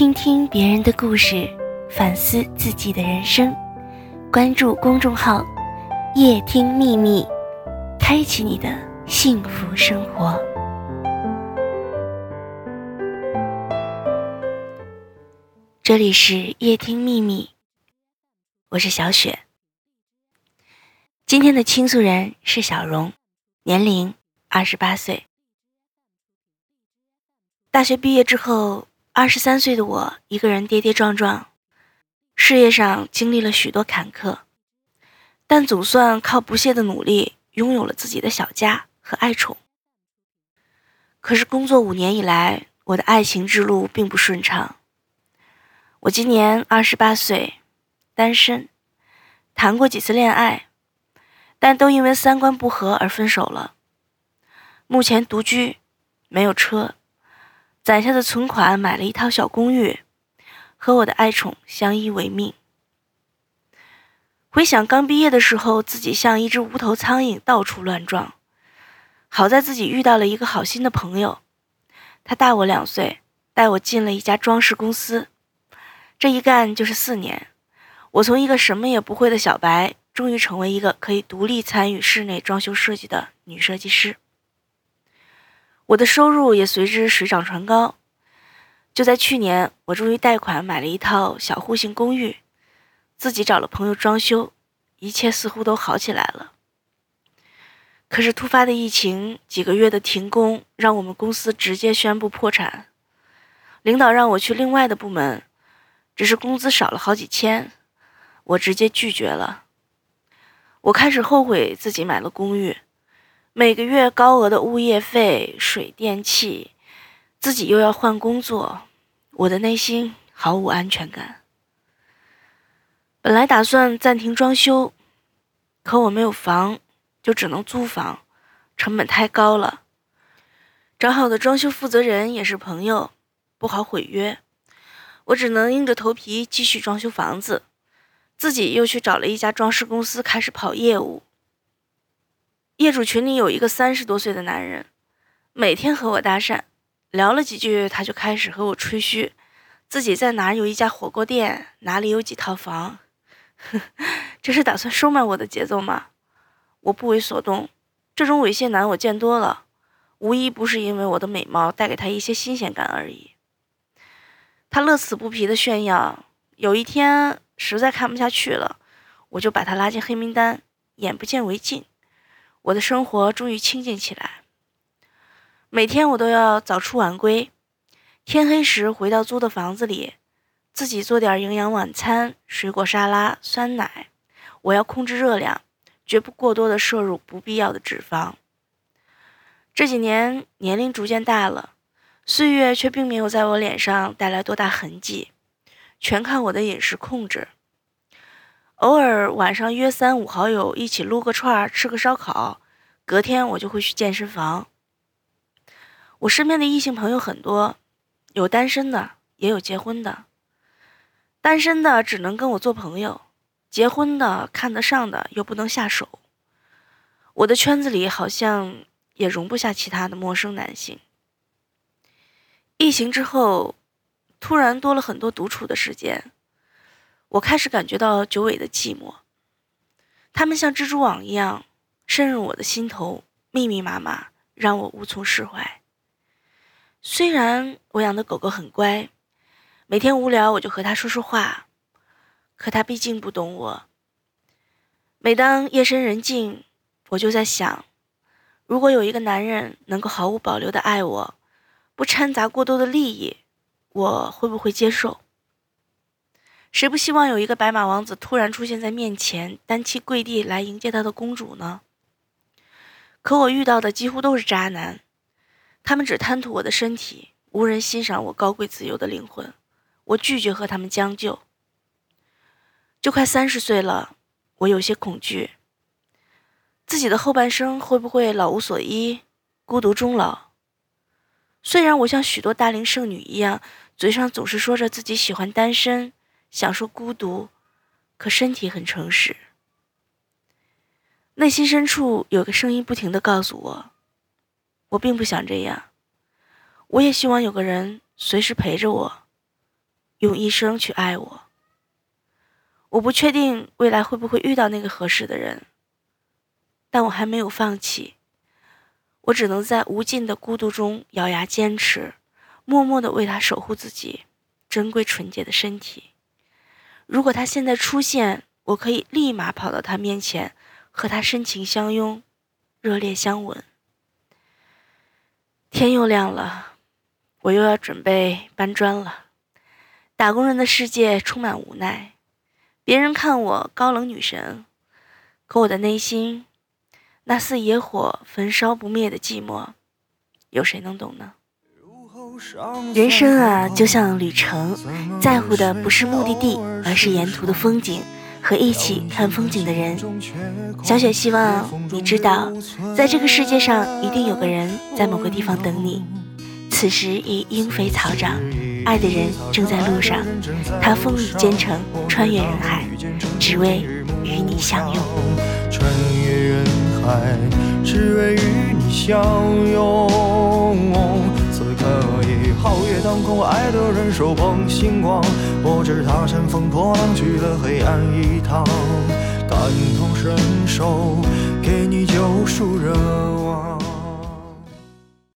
倾听别人的故事，反思自己的人生。关注公众号“夜听秘密”，开启你的幸福生活。这里是夜听秘密，我是小雪。今天的倾诉人是小荣，年龄二十八岁。大学毕业之后。二十三岁的我，一个人跌跌撞撞，事业上经历了许多坎坷，但总算靠不懈的努力，拥有了自己的小家和爱宠。可是工作五年以来，我的爱情之路并不顺畅。我今年二十八岁，单身，谈过几次恋爱，但都因为三观不合而分手了。目前独居，没有车。攒下的存款买了一套小公寓，和我的爱宠相依为命。回想刚毕业的时候，自己像一只无头苍蝇到处乱撞，好在自己遇到了一个好心的朋友，他大我两岁，带我进了一家装饰公司。这一干就是四年，我从一个什么也不会的小白，终于成为一个可以独立参与室内装修设计的女设计师。我的收入也随之水涨船高。就在去年，我终于贷款买了一套小户型公寓，自己找了朋友装修，一切似乎都好起来了。可是突发的疫情，几个月的停工，让我们公司直接宣布破产。领导让我去另外的部门，只是工资少了好几千，我直接拒绝了。我开始后悔自己买了公寓。每个月高额的物业费、水电气，自己又要换工作，我的内心毫无安全感。本来打算暂停装修，可我没有房，就只能租房，成本太高了。找好的装修负责人也是朋友，不好毁约，我只能硬着头皮继续装修房子，自己又去找了一家装饰公司开始跑业务。业主群里有一个三十多岁的男人，每天和我搭讪，聊了几句，他就开始和我吹嘘，自己在哪有一家火锅店，哪里有几套房，这是打算收买我的节奏吗？我不为所动，这种猥亵男我见多了，无一不是因为我的美貌带给他一些新鲜感而已。他乐此不疲的炫耀，有一天实在看不下去了，我就把他拉进黑名单，眼不见为净。我的生活终于清静起来。每天我都要早出晚归，天黑时回到租的房子里，自己做点营养晚餐，水果沙拉、酸奶。我要控制热量，绝不过多的摄入不必要的脂肪。这几年年龄逐渐大了，岁月却并没有在我脸上带来多大痕迹，全靠我的饮食控制。偶尔晚上约三五好友一起撸个串儿，吃个烧烤，隔天我就会去健身房。我身边的异性朋友很多，有单身的，也有结婚的。单身的只能跟我做朋友，结婚的看得上的又不能下手。我的圈子里好像也容不下其他的陌生男性。疫情之后，突然多了很多独处的时间。我开始感觉到久违的寂寞，他们像蜘蛛网一样深入我的心头，密密麻麻，让我无从释怀。虽然我养的狗狗很乖，每天无聊我就和它说说话，可它毕竟不懂我。每当夜深人静，我就在想，如果有一个男人能够毫无保留的爱我，不掺杂过多的利益，我会不会接受？谁不希望有一个白马王子突然出现在面前，单膝跪地来迎接他的公主呢？可我遇到的几乎都是渣男，他们只贪图我的身体，无人欣赏我高贵自由的灵魂。我拒绝和他们将就。就快三十岁了，我有些恐惧，自己的后半生会不会老无所依，孤独终老？虽然我像许多大龄剩女一样，嘴上总是说着自己喜欢单身。享受孤独，可身体很诚实。内心深处有个声音不停的告诉我，我并不想这样。我也希望有个人随时陪着我，用一生去爱我。我不确定未来会不会遇到那个合适的人，但我还没有放弃。我只能在无尽的孤独中咬牙坚持，默默的为他守护自己珍贵纯洁的身体。如果他现在出现，我可以立马跑到他面前，和他深情相拥，热烈相吻。天又亮了，我又要准备搬砖了。打工人的世界充满无奈。别人看我高冷女神，可我的内心，那似野火焚烧不灭的寂寞，有谁能懂呢？人生啊，就像旅程，在乎的不是目的地，而是沿途的风景和一起看风景的人。小雪希望你知道，在这个世界上，一定有个人在某个地方等你。此时已莺飞草长。爱的人正在路上，他风雨兼程，穿越人海，只为与你相拥。穿越人海，只为与你相拥。皓月当空，爱的人手捧星光，我知他乘风破浪，去了黑暗一趟，感同身受，给你救赎热望。